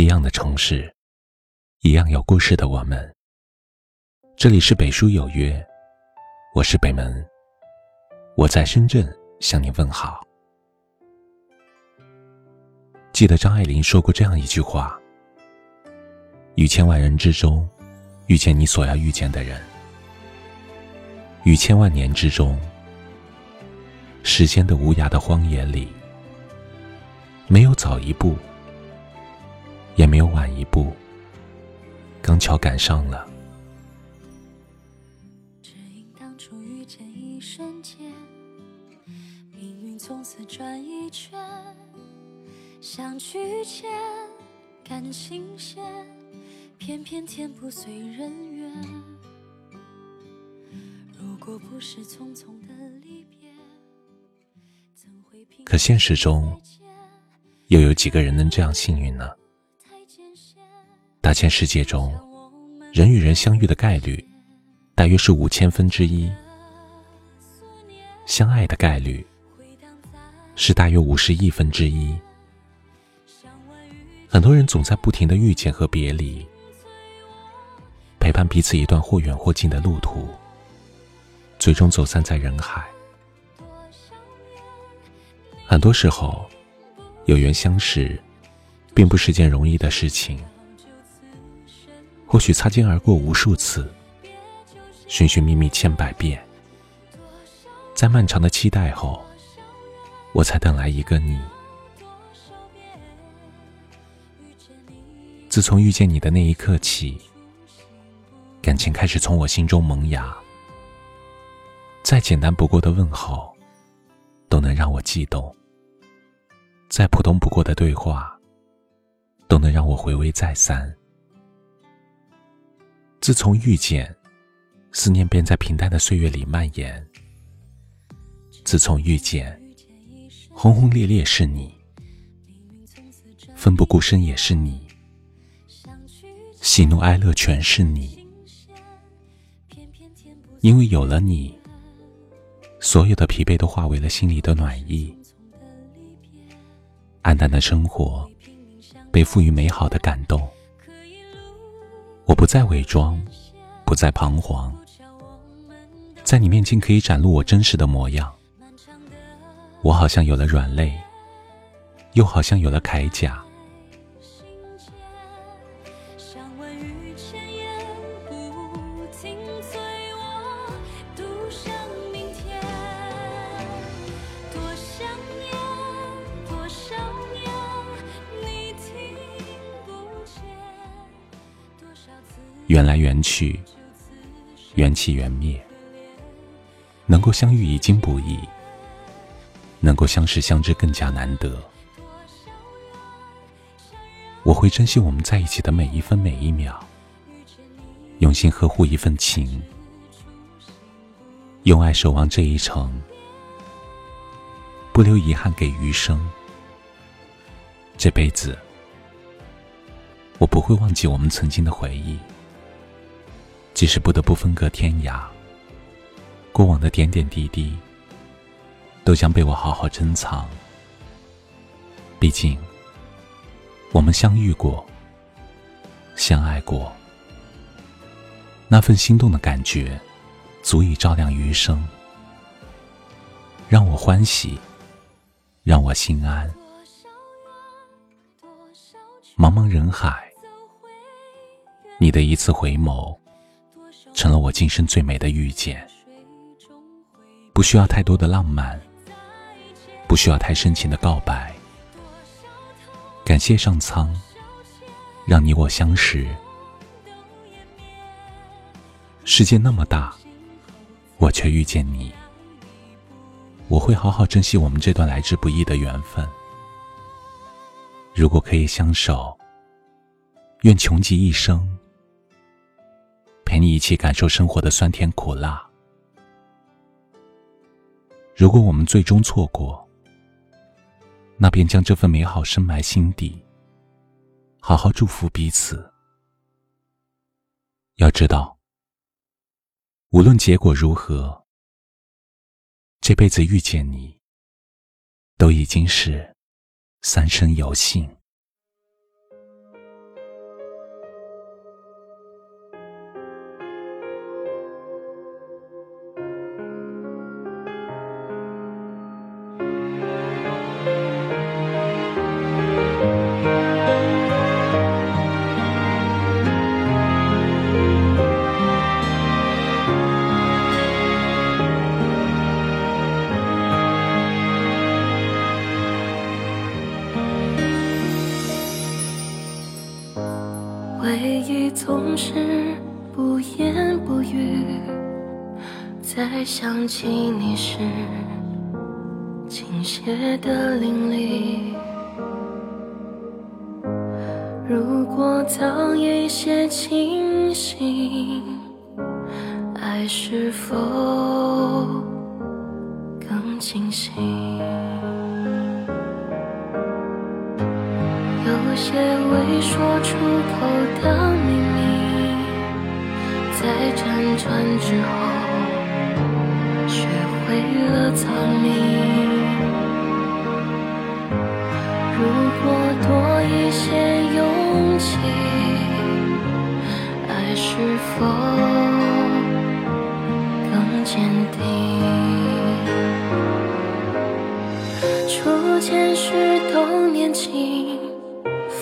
一样的城市，一样有故事的我们。这里是北书有约，我是北门，我在深圳向你问好。记得张爱玲说过这样一句话：“于千万人之中，遇见你所要遇见的人；于千万年之中，时间的无涯的荒野里，没有早一步。”也没有晚一步，刚巧赶上了。只因当初遇见一瞬间，命运从此转一圈，相聚间感情线，偏偏天不遂人愿。如果不是匆匆的离别，怎会可现实中，又有几个人能这样幸运呢？大千世界中，人与人相遇的概率大约是五千分之一，相爱的概率是大约五十亿分之一。很多人总在不停的遇见和别离，陪伴彼此一段或远或近的路途，最终走散在人海。很多时候，有缘相识，并不是件容易的事情。或许擦肩而过无数次，寻寻觅觅千百遍，在漫长的期待后，我才等来一个你。自从遇见你的那一刻起，感情开始从我心中萌芽。再简单不过的问候，都能让我悸动；再普通不过的对话，都能让我回味再三。自从遇见，思念便在平淡的岁月里蔓延。自从遇见，轰轰烈烈是你，奋不顾身也是你，喜怒哀乐全是你。因为有了你，所有的疲惫都化为了心里的暖意，暗淡的生活被赋予美好的感动。我不再伪装，不再彷徨，在你面前可以展露我真实的模样。我好像有了软肋，又好像有了铠甲。缘来缘去，缘起缘灭。能够相遇已经不易，能够相识相知更加难得。我会珍惜我们在一起的每一分每一秒，用心呵护一份情，用爱守望这一程，不留遗憾给余生。这辈子，我不会忘记我们曾经的回忆。即使不得不分隔天涯，过往的点点滴滴，都将被我好好珍藏。毕竟，我们相遇过，相爱过，那份心动的感觉，足以照亮余生，让我欢喜，让我心安。茫茫人海，你的一次回眸。成了我今生最美的遇见，不需要太多的浪漫，不需要太深情的告白。感谢上苍，让你我相识。世界那么大，我却遇见你。我会好好珍惜我们这段来之不易的缘分。如果可以相守，愿穷极一生。你一起感受生活的酸甜苦辣。如果我们最终错过，那便将这份美好深埋心底，好好祝福彼此。要知道，无论结果如何，这辈子遇见你，都已经是三生有幸。回忆总是不言不语，再想起你时，倾泻的淋漓。如果早一些清醒，爱是否更清晰？些未说出口的秘密，在辗转之后，学会了藏匿。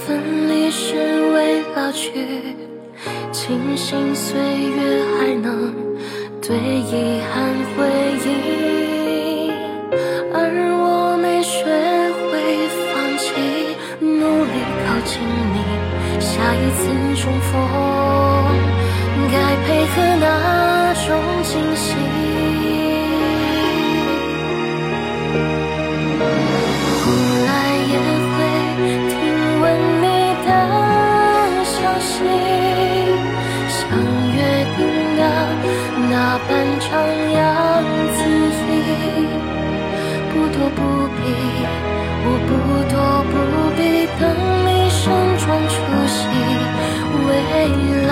分离是为了去，庆幸岁月还能对遗憾回应，而我没学会放弃，努力靠近你，下一次重逢，我不必，我不多不必等你盛装出席。未来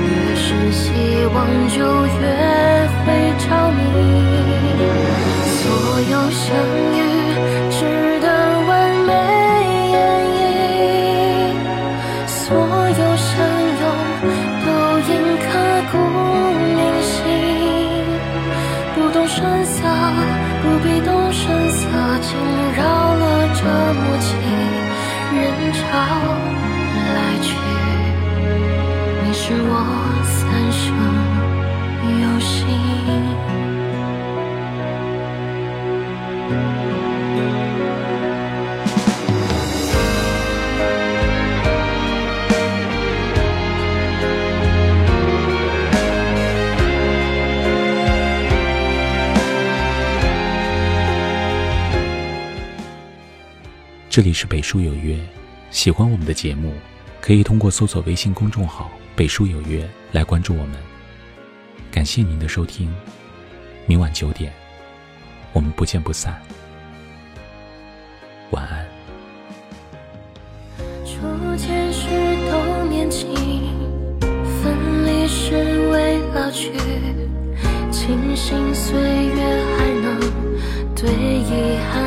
越是希望就越会着迷，所有相遇是我三生有幸。这里是北书有约，喜欢我们的节目，可以通过搜索微信公众号“北书有约”来关注我们。感谢您的收听，明晚九点，我们不见不散。晚安。初见时都年轻，分离时未老去，庆幸岁月还能对遗憾